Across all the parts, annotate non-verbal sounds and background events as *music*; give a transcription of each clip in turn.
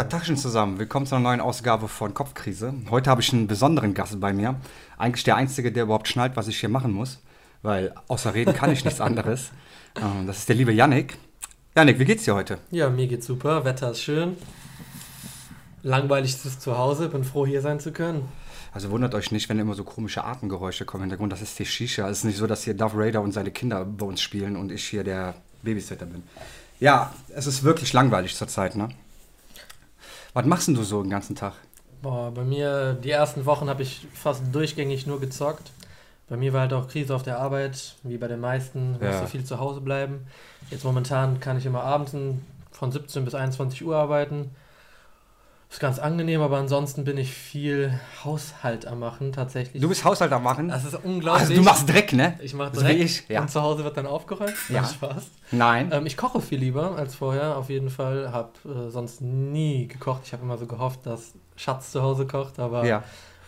Ja, Tagchen zusammen. Willkommen zu einer neuen Ausgabe von Kopfkrise. Heute habe ich einen besonderen Gast bei mir. Eigentlich der Einzige, der überhaupt schnallt, was ich hier machen muss. Weil außer reden kann ich nichts anderes. *laughs* Ähm, Das ist der liebe Yannick. Yannick, wie geht's dir heute? Ja, mir geht's super. Wetter ist schön. Langweilig ist es zu Hause. Bin froh, hier sein zu können. Also wundert euch nicht, wenn immer so komische Atemgeräusche kommen im Hintergrund. Das ist die Shisha. Es ist nicht so, dass hier Darth Raider und seine Kinder bei uns spielen und ich hier der Babysitter bin. Ja, es ist wirklich langweilig zurzeit, ne? Was machst denn du so den ganzen Tag? Boah, bei mir, die ersten Wochen habe ich fast durchgängig nur gezockt. Bei mir war halt auch Krise auf der Arbeit, wie bei den meisten, Ja. viel zu Hause bleiben. Jetzt momentan kann ich immer abends von 17 bis 21 Uhr arbeiten. Ist ganz angenehm, aber ansonsten bin ich viel Haushalt am machen, tatsächlich. Du bist Haushalt am machen? das ist unglaublich. Also du machst Dreck, ne? ich mache so wie direkt ich, ja. und zu Hause wird dann aufgeräumt. Ja. Macht Spaß. Nein. Ähm, ich koche viel lieber als vorher, auf jeden Fall. Habe äh, sonst nie gekocht. Ich habe immer so gehofft, dass Schatz zu Hause kocht, aber ja.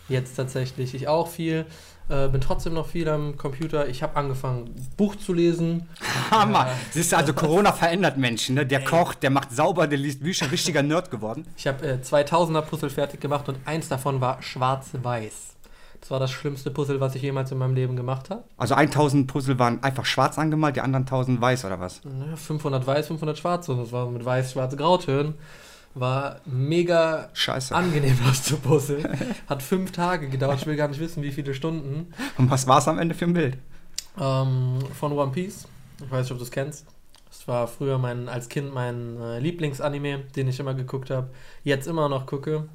jetzt tatsächlich ich auch viel. Äh, bin trotzdem noch viel am Computer. Ich habe angefangen, Buch zu lesen. *laughs* Hammer. Ja. Siehst du, also Corona verändert Menschen, ne? Der kocht, der macht sauber, der liest Bücher, richtiger Nerd geworden. Ich habe äh, 2000er Puzzle fertig gemacht und eins davon war schwarz-weiß. Das war das schlimmste Puzzle, was ich jemals in meinem Leben gemacht habe. Also 1000 Puzzle waren einfach schwarz angemalt, die anderen 1000 weiß oder was? Ja, 500 weiß, 500 schwarz. Und das war mit weiß, schwarze Grautönen. War mega Scheiße. angenehm, das zu puzzeln. *laughs* Hat fünf Tage gedauert. Ich will gar nicht wissen, wie viele Stunden. Und was war es am Ende für ein Bild? Ähm, von One Piece. Ich weiß nicht, ob du es kennst. Das war früher mein, als Kind mein äh, Lieblingsanime, den ich immer geguckt habe. Jetzt immer noch gucke.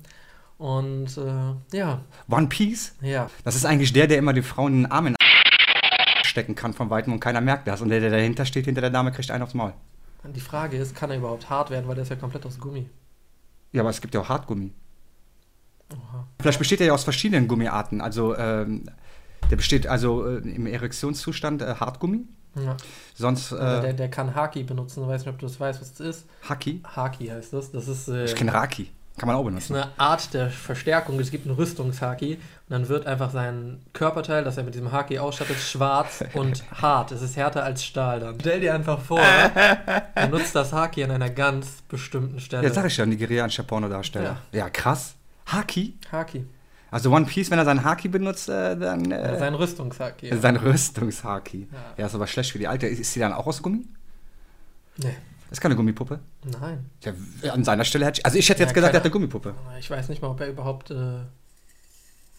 Und äh, ja, One Piece? ja. Das ist eigentlich der, der immer die Frauen in den Arm in den stecken kann von Weitem und keiner merkt das. Und der, der dahinter steht, hinter der Dame, kriegt einen aufs Maul. Die Frage ist, kann er überhaupt hart werden, weil der ist ja komplett aus Gummi. Ja, aber es gibt ja auch Hartgummi. Oha. Vielleicht besteht er ja aus verschiedenen Gummiarten. Also, ähm, der besteht also äh, im Erektionszustand äh, Hartgummi. Ja. Sonst Also der, äh, der kann Haki benutzen. Ich weiß nicht, ob du das weißt, was das ist. Haki. Haki heißt das. Das ist, äh, Ich kenne Raki. Kann man auch ist benutzen. eine Art der Verstärkung. Es gibt einen Rüstungshaki und dann wird einfach sein Körperteil, das er mit diesem Haki ausstattet, schwarz und *laughs* hart. Es ist härter als Stahl dann. Stell dir einfach vor, *laughs* er nutzt das Haki an einer ganz bestimmten Stelle. Ja, sag ich ja, nigerianischer Pornodarsteller. Ja. krass. Haki? Haki. Also One Piece, wenn er seinen Haki benutzt, äh, dann. Äh, Sein Rüstungshaki. Ja. sein Rüstungshaki. Ja. Ja, ist aber schlecht für die Alte. Ist, ist sie dann auch aus Gummi? Nee, Ist keine Gummipuppe? nein. Ja, an seiner Stelle hätte ich. Also ich hätte jetzt Ja, gesagt, er hat eine Gummipuppe. Ich weiß nicht mal, ob er überhaupt äh,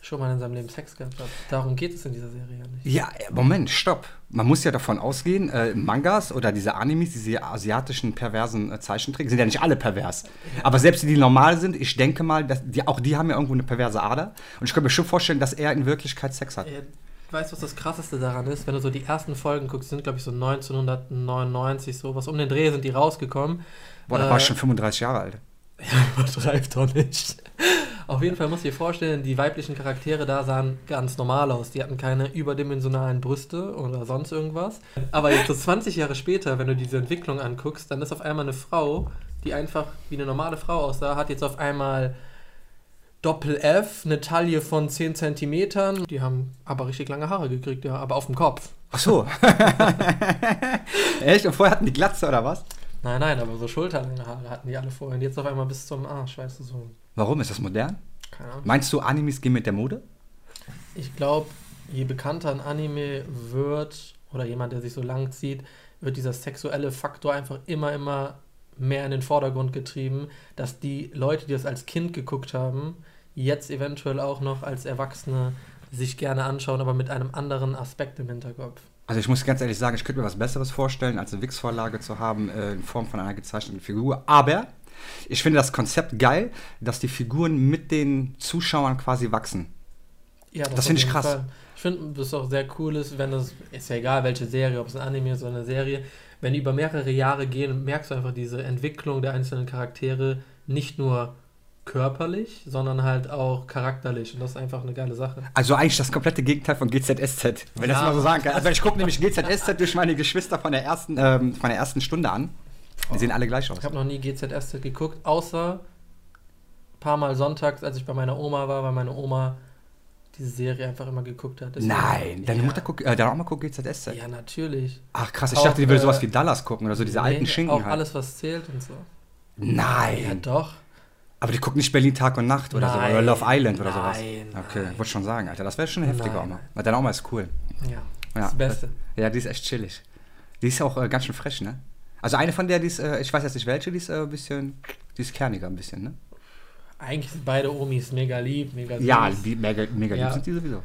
schon mal in seinem Leben Sex gehabt hat. Darum geht es in dieser Serie ja nicht. Ja, äh, Moment, stopp. Man muss ja davon ausgehen, äh, Mangas oder diese Animes, diese asiatischen perversen äh, Zeichentricks, sind ja nicht alle pervers. Aber selbst die, die normal sind, ich denke mal, dass die, auch die haben ja irgendwo eine perverse Ader. Und ich kann mir schon vorstellen, dass er in Wirklichkeit Sex hat. Äh, Weißt du, was das Krasseste daran ist? Wenn du so die ersten Folgen guckst, sind glaube ich so 1999 so, was um den Dreh sind die rausgekommen. Boah, da Äh, war ich schon 35 Jahre alt. *laughs* Übertreibt doch nicht. Auf jeden Fall musst du dir vorstellen, die weiblichen Charaktere da sahen ganz normal aus. Die hatten keine überdimensionalen Brüste oder sonst irgendwas. Aber jetzt so 20 Jahre später, wenn du diese Entwicklung anguckst, dann ist auf einmal eine Frau, die einfach wie eine normale Frau aussah, hat jetzt auf einmal Doppel-F, eine Taille von 10 Zentimetern. Die haben aber richtig lange Haare gekriegt, ja, aber auf dem Kopf. Ach so. *laughs* Echt? Und vorher hatten die Glatze oder was? Nein, nein, aber so schulterlange Haare hatten die alle vorher. Und jetzt auf einmal bis zum Arsch, weißt du, so. Warum? Ist das modern? Keine Ahnung. Meinst du, Animes gehen mit der Mode? Ich glaube, je bekannter ein Anime wird oder jemand, der sich so lang zieht, wird dieser sexuelle Faktor einfach immer, immer mehr in den Vordergrund getrieben, dass die Leute, die das als Kind geguckt haben, jetzt eventuell auch noch als Erwachsene sich gerne anschauen, aber mit einem anderen Aspekt im Hinterkopf. Also ich muss ganz ehrlich sagen, ich könnte mir was Besseres vorstellen, als eine Wix-Vorlage zu haben äh, in Form von einer gezeichneten Figur. Aber ich finde das Konzept geil, dass die Figuren mit den Zuschauern quasi wachsen. Ja, Das auf finde ich krass. Fall. Ich finde, das auch sehr cool ist, wenn das, ist ja egal welche Serie, ob es ein Anime ist oder eine Serie, wenn die über mehrere Jahre gehen, merkst du einfach diese Entwicklung der einzelnen Charaktere nicht nur körperlich, sondern halt auch charakterlich. Und das ist einfach eine geile Sache. Also eigentlich das komplette Gegenteil von GZSZ, wenn ich das Ja. mal so sagen kann. Also ich gucke nämlich GZSZ durch meine Geschwister von der ersten, ähm, von der ersten Stunde an. Die sehen alle gleich aus. Ich habe noch nie GZSZ geguckt, außer ein paar Mal sonntags, als ich bei meiner Oma war, weil meine Oma diese Serie einfach immer geguckt hat. Deswegen- Nein, deine ja. Mutter guckt, äh, deine Oma guckt GZSZ. Ja, natürlich. Ach krass, ich Auch, dachte, die würde äh, sowas wie Dallas gucken oder so diese alten Nee, Schinken Auch halt. alles, was zählt und so. Ja, Nein. doch. Aber die gucken nicht Berlin Tag und Nacht oder so, Nein, oder Love Island oder sowas. nein, Okay, nein. wollte schon sagen, Alter. Das wäre schon eine heftige. Oma. Weil deine Oma ist cool. Ja, Ja, das Beste. Ja, die ist echt chillig. Die ist auch äh, ganz schön frech, ne? Also eine von der, die ist, äh, ich weiß jetzt nicht welche, die ist äh, ein bisschen, die ist kerniger ein bisschen, ne? Eigentlich sind beide Omis mega lieb, mega süß. Ja, die, mega, mega Ja. lieb sind die sowieso.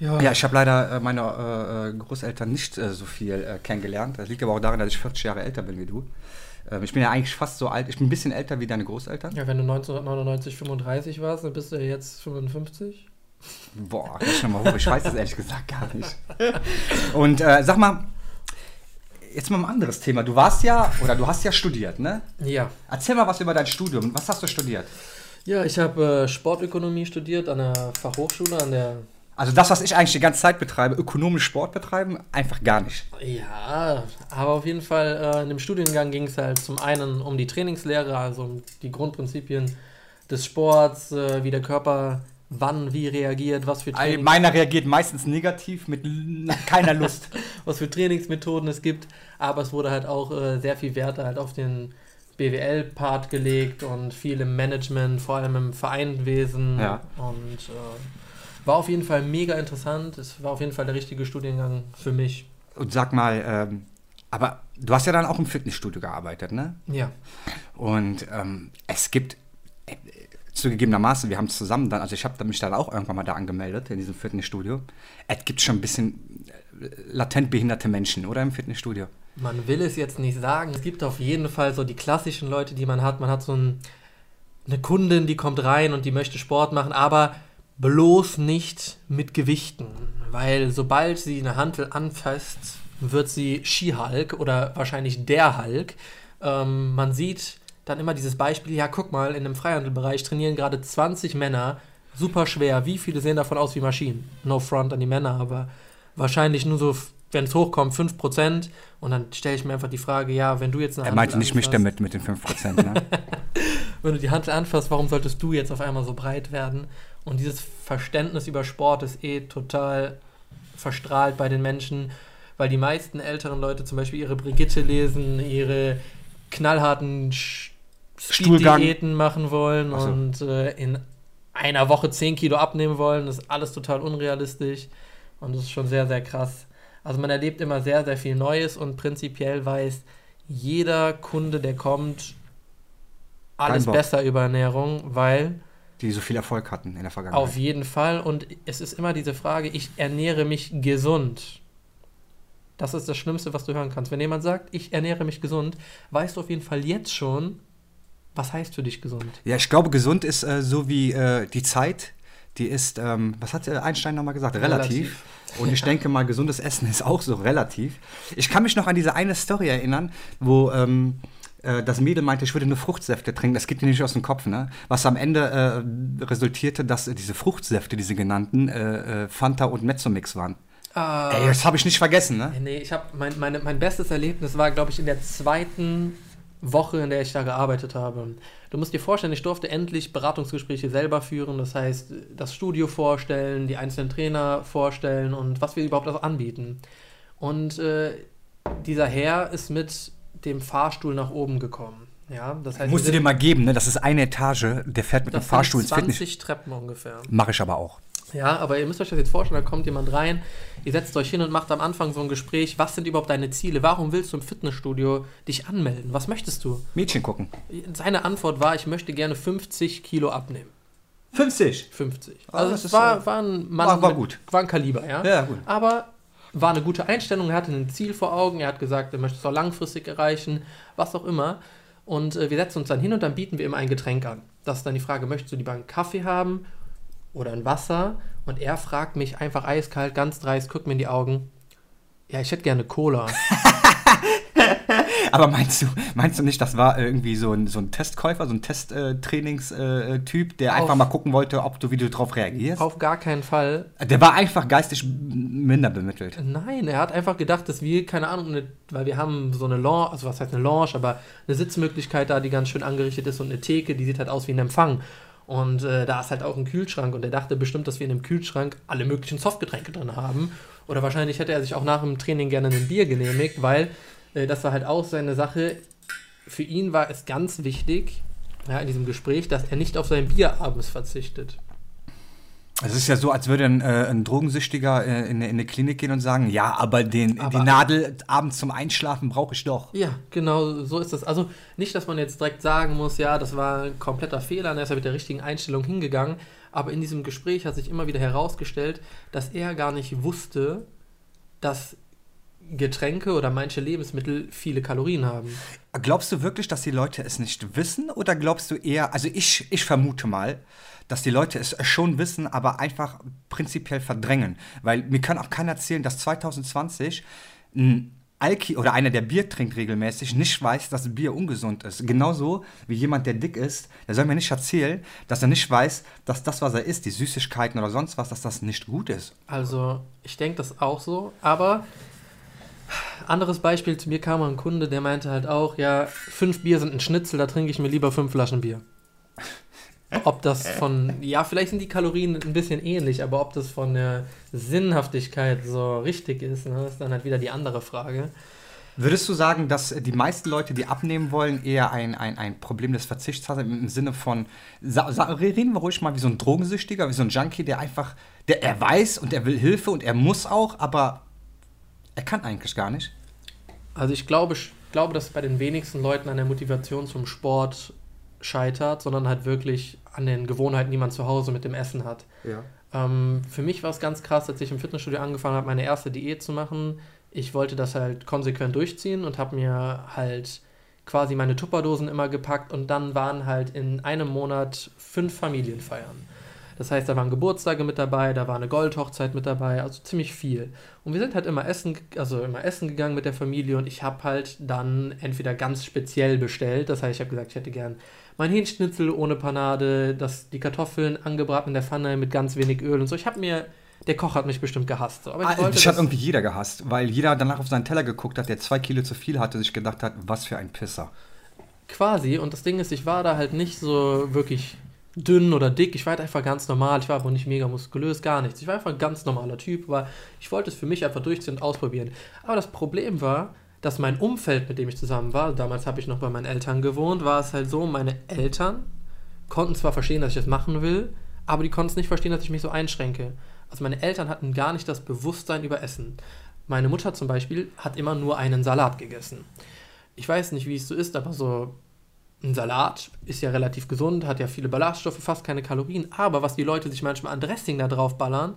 ja. Ja, ich habe leider äh, meine äh, äh, Großeltern nicht so viel kennengelernt. Das liegt aber auch daran, dass ich 40 Jahre älter bin wie du. Ähm, ich bin ja eigentlich fast so alt, ich bin ein bisschen älter wie deine Großeltern. Ja, wenn du 1999 35 warst, dann bist du ja jetzt 55. Boah, rechne mal hoch, ich weiß das ehrlich gesagt gar nicht. Und äh, sag mal, jetzt mal ein anderes Thema. Du warst ja, oder du hast ja studiert, ne? Ja. Erzähl mal was über dein Studium. Was hast du studiert? Ja, ich habe äh, Sportökonomie studiert an der Fachhochschule, an der. Also das, was ich eigentlich die ganze Zeit betreibe, ökonomisch Sport betreiben, einfach gar nicht. Ja, aber auf jeden Fall äh, in dem Studiengang ging es halt zum einen um die Trainingslehre, also um die Grundprinzipien des Sports, äh, wie der Körper wann wie reagiert, was für, All- Training, Meiner reagiert meistens negativ mit keiner Lust. *laughs* was für Trainingsmethoden es gibt, aber es wurde halt auch äh, sehr viel Wert halt auf den BWL-Part gelegt und viel im Management, vor allem im Vereinwesen Ja. und äh, war auf jeden Fall mega interessant. Es war auf jeden Fall der richtige Studiengang für mich. Und sag mal, ähm, aber du hast ja dann auch im Fitnessstudio gearbeitet, ne? Ja. Und ähm, es gibt äh, zugegebenermaßen, wir haben es zusammen dann, also ich habe mich dann auch irgendwann mal da angemeldet in diesem Fitnessstudio. Es gibt schon ein bisschen äh, latent behinderte Menschen, oder im Fitnessstudio? Man will es jetzt nicht sagen. Es gibt auf jeden Fall so die klassischen Leute, die man hat. Man hat so ein, eine Kundin, die kommt rein und die möchte Sport machen, aber bloß nicht mit Gewichten. Weil sobald sie eine Hantel anfasst, wird sie Ski-Hulk oder wahrscheinlich der Hulk. Ähm, man sieht dann immer dieses Beispiel, ja guck mal, in dem Freihandelbereich trainieren gerade 20 Männer, super schwer. Wie viele sehen davon aus wie Maschinen? No front an die Männer, aber wahrscheinlich nur so, wenn es hochkommt, 5%. Und dann stelle ich mir einfach die Frage, ja, wenn du jetzt eine Er meinte Hantel nicht mich damit, mit den 5%. Ne? *laughs* wenn du die Hand anfasst, warum solltest du jetzt auf einmal so breit werden? Und dieses Verständnis über Sport ist eh total verstrahlt bei den Menschen, weil die meisten älteren Leute zum Beispiel ihre Brigitte lesen, ihre knallharten. Speed-Diäten machen wollen so. und äh, in einer Woche 10 Kilo abnehmen wollen. Das ist alles total unrealistisch und das ist schon sehr, sehr krass. Also man erlebt immer sehr, sehr viel Neues und prinzipiell weiß jeder Kunde, der kommt, alles besser über Ernährung, weil Die so viel Erfolg hatten in der Vergangenheit. auf jeden Fall und es ist immer diese Frage, ich ernähre mich gesund. Das ist das Schlimmste, was du hören kannst. Wenn jemand sagt, ich ernähre mich gesund, weißt du auf jeden Fall jetzt schon, was heißt für dich gesund? Ja, ich glaube, gesund ist äh, so wie äh, die Zeit. Die ist, ähm, was hat äh, Einstein nochmal gesagt? Relativ. Und ich denke mal, gesundes Essen ist auch so relativ. Ich kann mich noch an diese eine Story erinnern, wo ähm, äh, das Mädel meinte, ich würde nur Fruchtsäfte trinken. Das geht dir nicht aus dem Kopf, ne? Was am Ende äh, resultierte, dass diese Fruchtsäfte, diese genannten, äh, äh, Fanta und Mezzomix waren. Ah, Ey, das habe ich nicht vergessen, ne? Nee, ich habe mein, meine, mein bestes Erlebnis war, glaube ich, in der zweiten Woche, in der ich da gearbeitet habe. Du musst dir vorstellen, ich durfte endlich Beratungsgespräche selber führen, das heißt, das Studio vorstellen, die einzelnen Trainer vorstellen und was wir überhaupt auch anbieten. Und äh, dieser Herr ist mit dem Fahrstuhl nach oben gekommen. Ja, das heißt, Musst du dir mal geben, ne? Das ist eine Etage, der fährt mit dem Fahrstuhl ins Fitness. 20 Treppen ungefähr. Mache ich aber auch. Ja, aber ihr müsst euch das jetzt vorstellen, da kommt jemand rein, ihr setzt euch hin und macht am Anfang so ein Gespräch, was sind überhaupt deine Ziele? Warum willst du im Fitnessstudio dich anmelden? Was möchtest du? Mädchen gucken. Seine Antwort war, ich möchte gerne 50 Kilo abnehmen. 50. 50. Ah, Also das es war, war ein Mann, war- war mit- gut. war ein Kaliber, ja. Ja, gut. Aber war eine gute Einstellung, er hatte ein Ziel vor Augen, er hat gesagt, er möchte es auch langfristig erreichen, was auch immer. Und äh, wir setzen uns dann hin und dann bieten wir ihm ein Getränk an. Das ist dann die Frage, möchtest du lieber einen Kaffee haben oder ein Wasser? Und er fragt mich einfach eiskalt, ganz dreist, guckt mir in die Augen. Ja, ich hätte gerne Cola. *laughs* Aber meinst du, meinst du nicht, das war irgendwie so ein, so ein Testkäufer, so ein Testtrainingstyp, der Auf- einfach mal gucken wollte, ob du, wie du drauf reagierst? Auf gar keinen Fall. Der war einfach geistig minder bemittelt. Nein, er hat einfach gedacht, dass wir, keine Ahnung, eine, weil wir haben so eine Lounge, also was heißt eine Lounge, aber eine Sitzmöglichkeit da, die ganz schön angerichtet ist und eine Theke, die sieht halt aus wie ein Empfang. Und äh, da ist halt auch ein Kühlschrank und er dachte bestimmt, dass wir in dem Kühlschrank alle möglichen Softgetränke drin haben. Oder wahrscheinlich hätte er sich auch nach dem Training gerne ein Bier genehmigt, weil äh, das war halt auch seine Sache. Für ihn war es ganz wichtig, ja, in diesem Gespräch, dass er nicht auf sein Bier abends verzichtet. Es ist ja so, als würde ein, äh, ein Drogensüchtiger äh, in, in eine Klinik gehen und sagen, ja, aber, den, Aber- die Nadel abends zum Einschlafen brauche ich doch. Ja, genau, so ist das. Also nicht, dass man jetzt direkt sagen muss, ja, das war ein kompletter Fehler, und er ist ja mit der richtigen Einstellung hingegangen. Aber in diesem Gespräch hat sich immer wieder herausgestellt, dass er gar nicht wusste, dass Getränke oder manche Lebensmittel viele Kalorien haben. Glaubst du wirklich, dass die Leute es nicht wissen? Oder glaubst du eher, also ich, ich vermute mal, dass die Leute es schon wissen, aber einfach prinzipiell verdrängen. Weil mir kann auch keiner erzählen, dass 2020 ein Alki oder einer, der Bier trinkt regelmäßig, nicht weiß, dass Bier ungesund ist. Genauso wie jemand, der dick ist, der soll mir nicht erzählen, dass er nicht weiß, dass das, was er isst, die Süßigkeiten oder sonst was, dass das nicht gut ist. Also, ich denke das auch so, aber anderes Beispiel, zu mir kam ein Kunde, der meinte halt auch, ja, fünf Bier sind ein Schnitzel, da trinke ich mir lieber fünf Flaschen Bier. Ob das von, ja, vielleicht sind die Kalorien ein bisschen ähnlich, aber ob das von der Sinnhaftigkeit so richtig ist, ne, ist dann halt wieder die andere Frage. Würdest du sagen, dass die meisten Leute, die abnehmen wollen, eher ein, ein, ein Problem des Verzichts haben, im Sinne von, reden wir ruhig mal wie so ein Drogensüchtiger, wie so ein Junkie, der einfach, der er weiß und er will Hilfe und er muss auch, aber er kann eigentlich gar nicht. Also ich glaube, ich glaube, dass bei den wenigsten Leuten an der Motivation zum Sport scheitert, sondern halt wirklich an den Gewohnheiten, die man zu Hause mit dem Essen hat. Ja. Ähm, für mich war es ganz krass, als ich im Fitnessstudio angefangen habe, meine erste Diät zu machen. Ich wollte das halt konsequent durchziehen und habe mir halt quasi meine Tupperdosen immer gepackt und dann waren halt in einem Monat fünf Familienfeiern. Das heißt, da waren Geburtstage mit dabei, da war eine Goldhochzeit mit dabei, also ziemlich viel. Und wir sind halt immer essen, also immer essen gegangen mit der Familie und ich habe halt dann entweder ganz speziell bestellt, das heißt, ich habe gesagt, ich hätte gern mein Hähnchnitzel ohne Panade, das, die Kartoffeln angebraten in der Pfanne mit ganz wenig Öl und so. Ich habe mir, der Koch hat mich bestimmt gehasst. So. Aber ich Ah, wollte Ich hat das, irgendwie jeder gehasst, weil jeder danach auf seinen Teller geguckt hat, der zwei Kilo zu viel hatte, sich gedacht hat, was für ein Pisser. quasi, und das Ding ist, ich war da halt nicht so wirklich dünn oder dick, ich war halt einfach ganz normal, ich war aber nicht mega muskulös, gar nichts. Ich war einfach ein ganz normaler Typ, aber ich wollte es für mich einfach durchziehen und ausprobieren. Aber das Problem war, dass mein Umfeld, mit dem ich zusammen war, damals habe ich noch bei meinen Eltern gewohnt, war es halt so, meine Eltern konnten zwar verstehen, dass ich das machen will, aber die konnten es nicht verstehen, dass ich mich so einschränke. Also meine Eltern hatten gar nicht das Bewusstsein über Essen. Meine Mutter zum Beispiel hat immer nur einen Salat gegessen. Ich weiß nicht, wie es so ist, aber so ein Salat ist ja relativ gesund, hat ja viele Ballaststoffe, fast keine Kalorien. Aber was die Leute sich manchmal an Dressing da drauf ballern,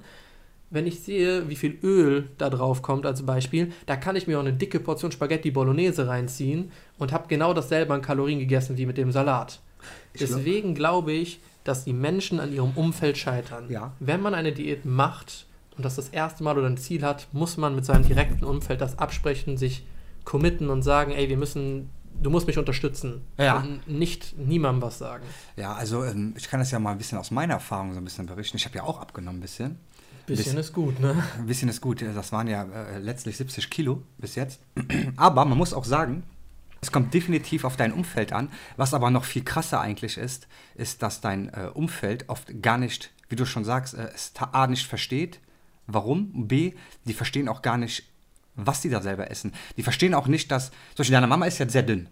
wenn ich sehe, wie viel Öl da drauf kommt als Beispiel, da kann ich mir auch eine dicke Portion Spaghetti Bolognese reinziehen und habe genau dasselbe an Kalorien gegessen wie mit dem Salat. Ich Deswegen glaube ich, dass die Menschen an ihrem Umfeld scheitern. Ja. Wenn man eine Diät macht und das das erste Mal oder ein Ziel hat, muss man mit seinem direkten Umfeld das absprechen, sich committen und sagen, ey, wir müssen, du musst mich unterstützen. Ja. Und nicht niemandem was sagen. Ja, also ähm, ich kann das ja mal ein bisschen aus meiner Erfahrung so ein bisschen berichten. Ich habe ja auch abgenommen ein bisschen. Bisschen Bisschen- ist gut, ne? Ein bisschen ist gut. Das waren ja äh, letztlich 70 Kilo bis jetzt. Aber man muss auch sagen, es kommt definitiv auf dein Umfeld an. Was aber noch viel krasser eigentlich ist, ist, dass dein äh, Umfeld oft gar nicht, wie du schon sagst, äh, es A nicht versteht, warum, B, die verstehen auch gar nicht, was die da selber essen. Die verstehen auch nicht, dass, zum Beispiel deine Mama ist jetzt sehr dünn.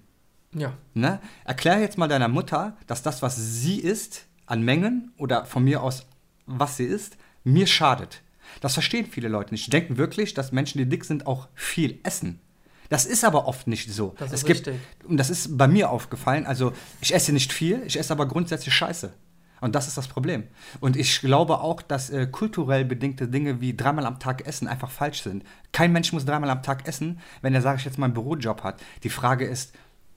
Ja. Ne? Erklär jetzt mal deiner Mutter, dass das, was sie isst, an Mengen oder von mir aus, was sie isst, mir schadet. Das verstehen viele Leute nicht. Die denken wirklich, dass Menschen, die dick sind, auch viel essen. Das ist aber oft nicht so. Das es ist gibt, richtig. Und das ist bei mir aufgefallen. Also, ich esse nicht viel, ich esse aber grundsätzlich Scheiße. Und das ist das Problem. Und ich glaube auch, dass äh, kulturell bedingte Dinge wie dreimal am Tag essen einfach falsch sind. Kein Mensch muss dreimal am Tag essen, wenn er, sage ich jetzt mal, einen Bürojob hat. Die Frage ist,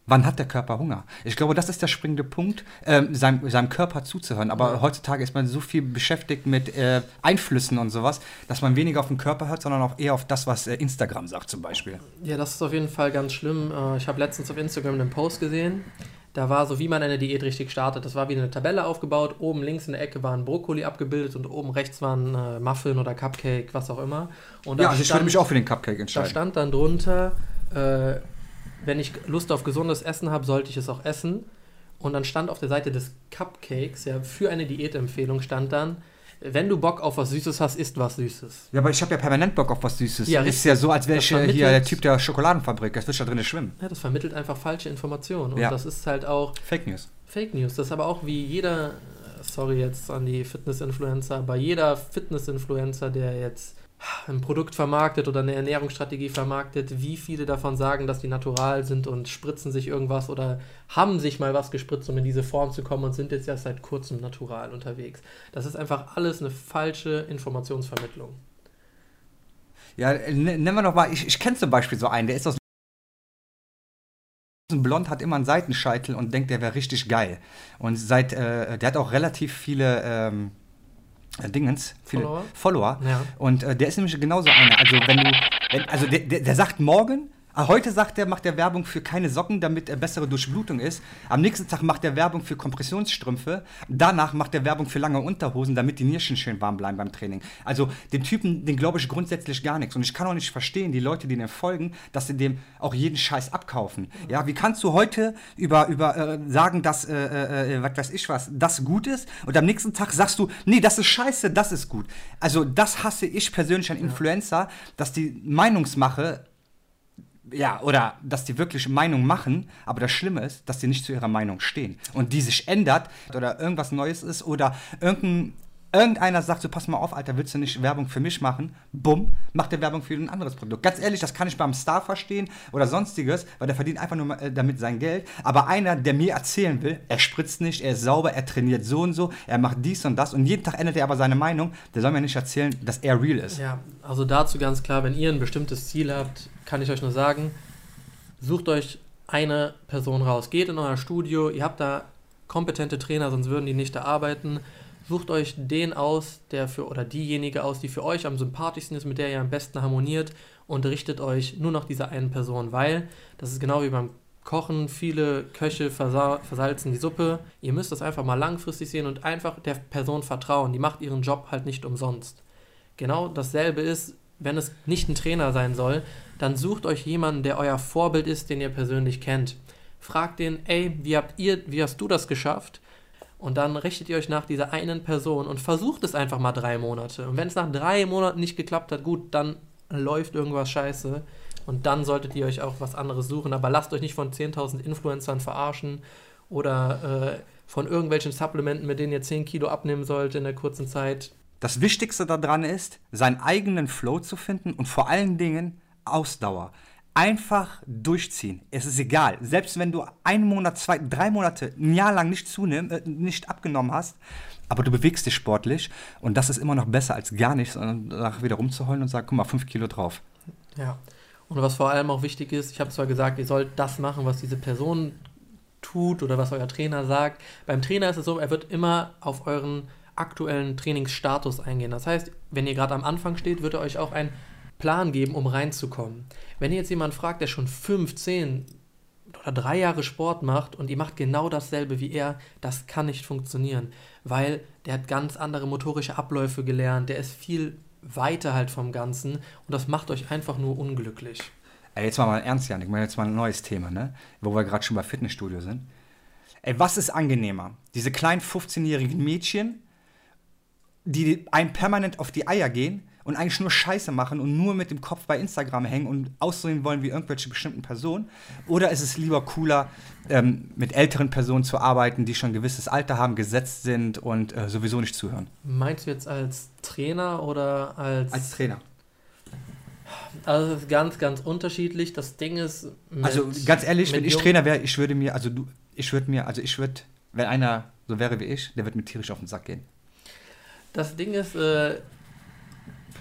wann hat der Körper Hunger? Ich glaube, das ist der springende Punkt, ähm, seinem, seinem Körper zuzuhören. Aber heutzutage ist man so viel beschäftigt mit äh, Einflüssen und sowas, dass man weniger auf den Körper hört, sondern auch eher auf das, was äh, Instagram sagt zum Beispiel. Ja, das ist auf jeden Fall ganz schlimm. Äh, Ich habe letztens auf Instagram einen Post gesehen. Da war so, wie man eine Diät richtig startet. Das war wie eine Tabelle aufgebaut. Oben links in der Ecke waren Brokkoli abgebildet und oben rechts waren äh, Muffin oder Cupcake, was auch immer. Und Ja, da also ich würde stand- mich auch für den Cupcake Da entscheiden. stand dann drunter, äh, wenn ich Lust auf gesundes Essen habe, sollte ich es auch essen. Und dann stand auf der Seite des Cupcakes, ja, für eine Diätempfehlung stand dann, wenn du Bock auf was Süßes hast, isst was Süßes. Ja, aber ich habe ja permanent Bock auf was Süßes. Ja, ist ja so, als wäre ich äh, hier der Typ der Schokoladenfabrik. Das wird da drin schwimmen. Ja, das vermittelt einfach falsche Informationen. Und Ja. das ist halt auch, Fake News. Fake News. Das ist aber auch wie jeder, sorry jetzt an die Fitness-Influencer, aber jeder Fitness-Influencer, der jetzt ein Produkt vermarktet oder eine Ernährungsstrategie vermarktet, wie viele davon sagen, dass die natural sind und spritzen sich irgendwas oder haben sich mal was gespritzt, um in diese Form zu kommen und sind jetzt erst seit kurzem natural unterwegs. Das ist einfach alles eine falsche Informationsvermittlung. Ja, nennen wir noch mal, ich, ich kenne zum Beispiel so einen, der ist aus Blond hat immer einen Seitenscheitel und denkt, der wäre richtig geil. Und seit, äh, der hat auch relativ viele ähm, äh, Dingens, viele Follower. Follower. Ja. Und äh, der ist nämlich genauso einer. Also wenn du, wenn, also der, der, der sagt morgen, heute sagt er, macht er Werbung für keine Socken, damit er bessere Durchblutung ist. Am nächsten Tag macht er Werbung für Kompressionsstrümpfe. Danach macht er Werbung für lange Unterhosen, damit die Nierchen schön warm bleiben beim Training. Also dem Typen, den glaube ich grundsätzlich gar nichts. Und ich kann auch nicht verstehen, die Leute, die dem folgen, dass sie dem auch jeden Scheiß abkaufen. Ja, wie kannst du heute über, über äh, sagen, dass, äh, äh, äh was weiß ich was, das gut ist und am nächsten Tag sagst du, nee, das ist scheiße, das ist gut. Also das hasse ich persönlich an Influencer, dass die Meinungsmache ja, oder dass die wirklich Meinung machen, aber das Schlimme ist, dass die nicht zu ihrer Meinung stehen. Und die sich ändert oder irgendwas Neues ist oder irgendein irgendeiner sagt so, pass mal auf, Alter, willst du nicht Werbung für mich machen? Bumm, macht der Werbung für ein anderes Produkt. Ganz ehrlich, das kann ich beim Star verstehen oder sonstiges, weil der verdient einfach nur äh, damit sein Geld. Aber einer, der mir erzählen will, er spritzt nicht, er ist sauber, er trainiert so und so, er macht dies und das und jeden Tag ändert er aber seine Meinung, der soll mir nicht erzählen, dass er real ist. Ja, also dazu ganz klar, wenn ihr ein bestimmtes Ziel habt, kann ich euch nur sagen, sucht euch eine Person raus. Geht in euer Studio, ihr habt da kompetente Trainer, sonst würden die nicht da arbeiten Sucht euch den aus, der für oder diejenige aus, die für euch am sympathischsten ist, mit der ihr am besten harmoniert und richtet euch nur noch dieser einen Person, weil das ist genau wie beim Kochen. Viele Köche versa versalzen die Suppe. Ihr müsst das einfach mal langfristig sehen und einfach der Person vertrauen. Die macht ihren Job halt nicht umsonst. Genau dasselbe ist, wenn es nicht ein Trainer sein soll, dann sucht euch jemanden, der euer Vorbild ist, den ihr persönlich kennt. Fragt den, ey, wie habt ihr, wie hast du das geschafft? Und dann richtet ihr euch nach dieser einen Person und versucht es einfach mal drei Monate. Und wenn es nach drei Monaten nicht geklappt hat, gut, dann läuft irgendwas scheiße. Und dann solltet ihr euch auch was anderes suchen. Aber lasst euch nicht von 10.000 Influencern verarschen oder äh, von irgendwelchen Supplementen, mit denen ihr 10 Kilo abnehmen sollt in der kurzen Zeit. Das Wichtigste daran ist, seinen eigenen Flow zu finden und vor allen Dingen Ausdauer einfach durchziehen. Es ist egal. Selbst wenn du einen Monat, zwei, drei Monate, ein Jahr lang nicht zunehmen, äh, nicht abgenommen hast, aber du bewegst dich sportlich und das ist immer noch besser als gar nichts und danach wieder rumzuheulen und sagen, guck mal, fünf Kilo drauf. Ja. Und was vor allem auch wichtig ist, ich habe zwar gesagt, ihr sollt das machen, was diese Person tut oder was euer Trainer sagt. Beim Trainer ist es so, er wird immer auf euren aktuellen Trainingsstatus eingehen. Das heißt, wenn ihr gerade am Anfang steht, wird er euch auch ein Plan geben, um reinzukommen. Wenn ihr jetzt jemanden fragt, der schon 15 oder drei Jahre Sport macht und ihr macht genau dasselbe wie er, das kann nicht funktionieren, weil der hat ganz andere motorische Abläufe gelernt, der ist viel weiter halt vom Ganzen und das macht euch einfach nur unglücklich. Ey, jetzt mal mal ernst, Janik, meine jetzt mal ein neues Thema, ne? Wo wir gerade schon bei Fitnessstudio sind. Ey, was ist angenehmer? Diese kleinen 15-jährigen Mädchen, die einem permanent auf die Eier gehen und eigentlich nur Scheiße machen und nur mit dem Kopf bei Instagram hängen und aussehen wollen wie irgendwelche bestimmten Personen? Oder ist es lieber cooler, ähm, mit älteren Personen zu arbeiten, die schon ein gewisses Alter haben, gesetzt sind und äh, sowieso nicht zuhören? Meinst du jetzt als Trainer oder als. Als Trainer. Also ganz, ganz unterschiedlich. Das Ding ist. Also ganz ehrlich, wenn ich Trainer wäre, ich würde mir, also du, ich würde mir, also ich würde, wenn einer so wäre wie ich, der wird mir tierisch auf den Sack gehen. Das Ding ist, äh,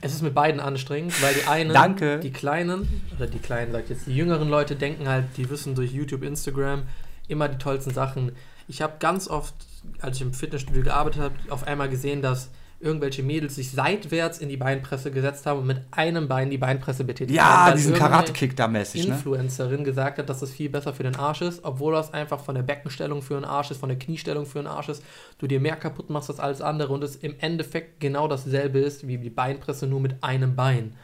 es ist mit beiden anstrengend, weil die einen, Danke. die Kleinen, oder die Kleinen, sag ich jetzt, die jüngeren Leute denken halt, die wissen durch YouTube, Instagram immer die tollsten Sachen. Ich habe ganz oft, als ich im Fitnessstudio gearbeitet habe, auf einmal gesehen, dass irgendwelche Mädels sich seitwärts in die Beinpresse gesetzt haben und mit einem Bein die Beinpresse betätigt ja, haben. Ja, diesen Karate-Kick da mäßig. Ne? Influencerin ne? gesagt hat, dass das viel besser für den Arsch ist, obwohl das einfach von der Beckenstellung für den Arsch ist, von der Kniestellung für den Arsch ist, du dir mehr kaputt machst als alles andere und es im Endeffekt genau dasselbe ist wie die Beinpresse, nur mit einem Bein.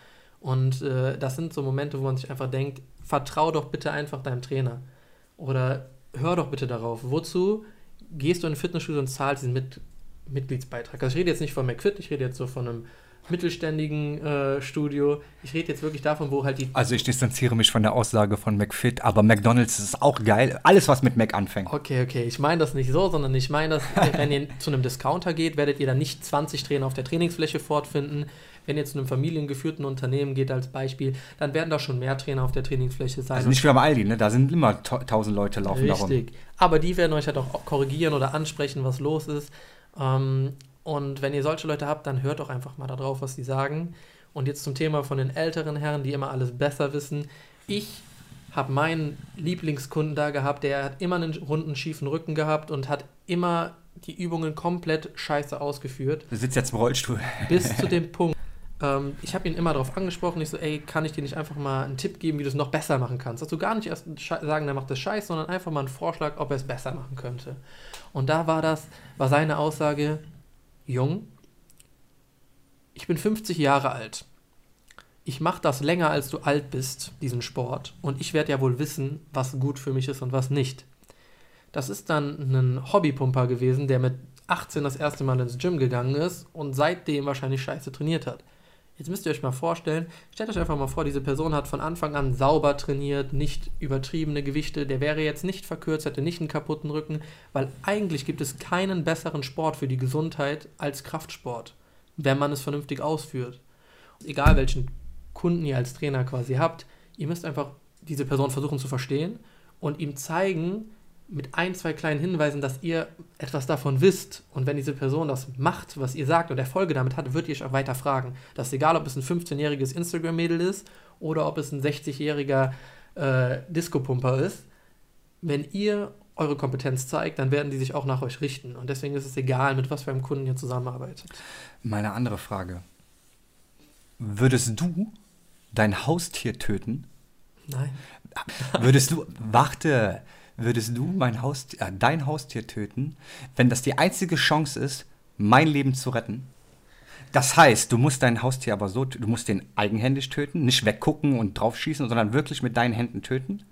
Und äh, das sind so Momente, wo man sich einfach denkt, vertrau doch bitte einfach deinem Trainer. Oder hör doch bitte darauf. Wozu gehst du in ein Fitnessstudio und zahlst diesen mit Mitgliedsbeitrag. Also ich rede jetzt nicht von McFit, ich rede jetzt so von einem mittelständigen äh, Studio. Ich rede jetzt wirklich davon, wo halt die. Also ich distanziere mich von der Aussage von McFit, aber McDonalds ist auch geil. Alles, was mit Mac anfängt. Okay, okay. Ich meine das nicht so, sondern ich meine, dass *laughs* wenn ihr zu einem Discounter geht, werdet ihr dann nicht 20 Trainer auf der Trainingsfläche fortfinden. Wenn ihr zu einem familiengeführten Unternehmen geht als Beispiel, dann werden da schon mehr Trainer auf der Trainingsfläche sein. Also nicht wie am Aldi, ne? Da sind immer tausend Leute laufen Richtig. darum. Richtig. Aber die werden euch halt auch korrigieren oder ansprechen, was los ist. Ähm, und wenn ihr solche Leute habt, dann hört doch einfach mal darauf, was sie sagen. Und jetzt zum Thema von den älteren Herren, die immer alles besser wissen. Ich habe meinen Lieblingskunden da gehabt, der hat immer einen runden, schiefen Rücken gehabt und hat immer die Übungen komplett scheiße ausgeführt. Du sitzt jetzt im Rollstuhl. Bis zu dem *laughs* Punkt. Ähm, ich habe ihn immer darauf angesprochen. Ich so, ey, kann ich dir nicht einfach mal einen Tipp geben, wie du es noch besser machen kannst? Du gar nicht erst sagen, der macht das scheiße, sondern einfach mal einen Vorschlag, ob er es besser machen könnte. Und da war das, war seine Aussage, Jung, ich bin 50 Jahre alt. Ich mache das länger, als du alt bist, diesen Sport. Und ich werde ja wohl wissen, was gut für mich ist und was nicht. Das ist dann ein Hobbypumper gewesen, der mit 18 das erste Mal ins Gym gegangen ist und seitdem wahrscheinlich scheiße trainiert hat. Jetzt müsst ihr euch mal vorstellen, stellt euch einfach mal vor, diese Person hat von Anfang an sauber trainiert, nicht übertriebene Gewichte, der wäre jetzt nicht verkürzt, hätte nicht einen kaputten Rücken, weil eigentlich gibt es keinen besseren Sport für die Gesundheit als Kraftsport, wenn man es vernünftig ausführt. Egal welchen Kunden ihr als Trainer quasi habt, ihr müsst einfach diese Person versuchen zu verstehen und ihm zeigen, mit ein, zwei kleinen Hinweisen, dass ihr etwas davon wisst. Und wenn diese Person das macht, was ihr sagt und Erfolge damit hat, wird ihr euch auch weiter fragen. Das ist egal, ob es ein 15-jähriges Instagram-Mädel ist oder ob es ein 60-jähriger äh, Disco-Pumper ist. Wenn ihr eure Kompetenz zeigt, dann werden die sich auch nach euch richten. Und deswegen ist es egal, mit was für einem Kunden ihr zusammenarbeitet. Meine andere Frage. Würdest du dein Haustier töten? Nein. Würdest du, warte, würdest du mein Haustier, äh, dein Haustier töten, wenn das die einzige Chance ist, mein Leben zu retten? Das heißt, du musst dein Haustier aber so, du musst den eigenhändig töten, nicht weggucken und draufschießen, sondern wirklich mit deinen Händen töten.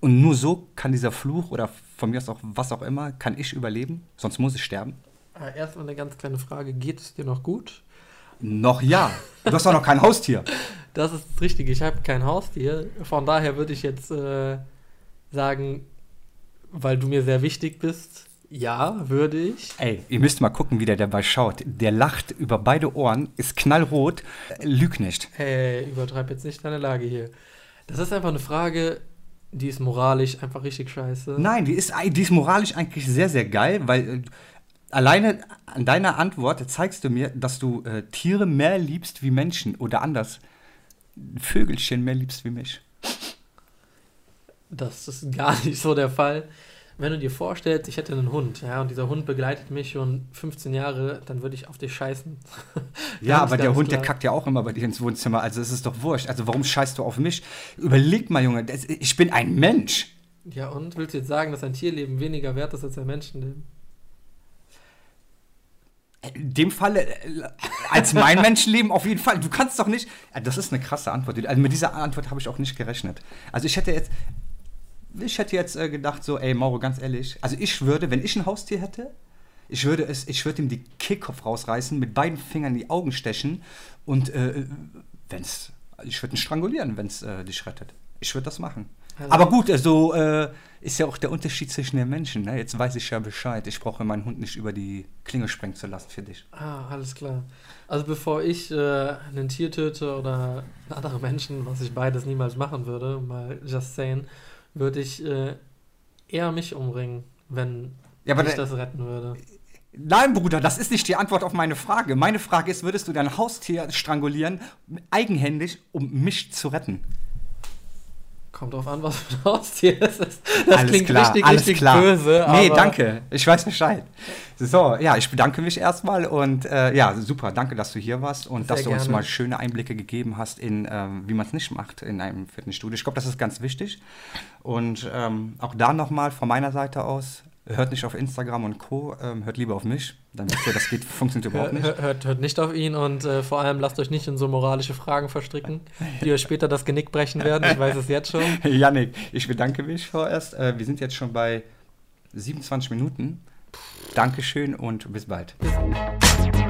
Und nur so kann dieser Fluch oder von mir aus auch was auch immer, kann ich überleben, sonst muss ich sterben. Äh, erstmal eine ganz kleine Frage, geht es dir noch gut? Noch ja. Du hast doch noch kein Haustier. *laughs* Das ist das Richtige, ich habe kein Haustier. Von daher würde ich jetzt äh, sagen, weil du mir sehr wichtig bist. Ja, würde ich. Ey, ihr müsst mal gucken, wie der dabei schaut. Der lacht über beide Ohren, ist knallrot, lügt nicht. Hey, übertreib jetzt nicht deine Lage hier. Das ist einfach eine Frage, die ist moralisch einfach richtig scheiße. Nein, die ist, die ist moralisch eigentlich sehr, sehr geil, weil äh, alleine an deiner Antwort zeigst du mir, dass du äh, Tiere mehr liebst wie Menschen oder anders. Vögelchen mehr liebst wie mich. Das ist gar *laughs* nicht so der Fall. Wenn du dir vorstellst, ich hätte einen Hund, ja, und dieser Hund begleitet mich schon 15 Jahre, dann würde ich auf dich scheißen. *laughs* ja, aber der Hund, klar. der kackt ja auch immer bei dir ins Wohnzimmer, also es ist doch wurscht. Also warum scheißt du auf mich? Überleg mal, Junge, ich bin ein Mensch. Ja, und willst du jetzt sagen, dass ein Tierleben weniger wert ist als ein Menschenleben? In dem Falle, äh, als mein *laughs* Menschenleben auf jeden Fall. Du kannst doch nicht. Das ist eine krasse Antwort. Also mit dieser Antwort habe ich auch nicht gerechnet. Also ich hätte jetzt, ich hätte jetzt äh, gedacht, so, ey, Mauro, ganz ehrlich, also ich würde, wenn ich ein Haustier hätte, ich würde es, ich würde ihm die Kehlkopf rausreißen, mit beiden Fingern in die Augen stechen und äh, wenn's, ich würde ihn strangulieren, wenn es äh, dich rettet. Ich würde das machen. Also, Aber gut, also äh, ist ja auch der Unterschied zwischen den Menschen. Ne? Jetzt weiß ich ja Bescheid. Ich brauche meinen Hund nicht über die Klinge sprengen zu lassen für dich. Ah, alles klar. Also bevor ich äh, einen Tier töte oder andere Menschen, was ich beides niemals machen würde, mal just saying, würde ich äh, eher mich umbringen, wenn ja, ich das retten würde. Nein, Bruder, das ist nicht die Antwort auf meine Frage. Meine Frage ist, würdest du dein Haustier strangulieren, eigenhändig, um mich zu retten? Kommt drauf an, was für ein Haustier *laughs* es ist. Das alles klingt klar, richtig, alles richtig klar. böse. Nee, danke. Ich weiß Bescheid. So, ja, ich bedanke mich erstmal und äh, ja, super. Danke, dass du hier warst und Sehr dass du gerne. uns mal schöne Einblicke gegeben hast in, äh, wie man es nicht macht in einem Fitnessstudio. Ich glaube, das ist ganz wichtig. Und ähm, auch da nochmal von meiner Seite aus, hört nicht auf Instagram und Co., ähm, hört lieber auf mich. Dann wisst ihr, das geht, funktioniert überhaupt nicht. Hört, hört nicht auf ihn und äh, vor allem lasst euch nicht in so moralische Fragen verstricken, *laughs* die euch später das Genick brechen werden. Ich weiß es jetzt schon. *laughs* Janik, ich bedanke mich vorerst. Äh, wir sind jetzt schon bei 27 Minuten. Dankeschön und bis bald. Bis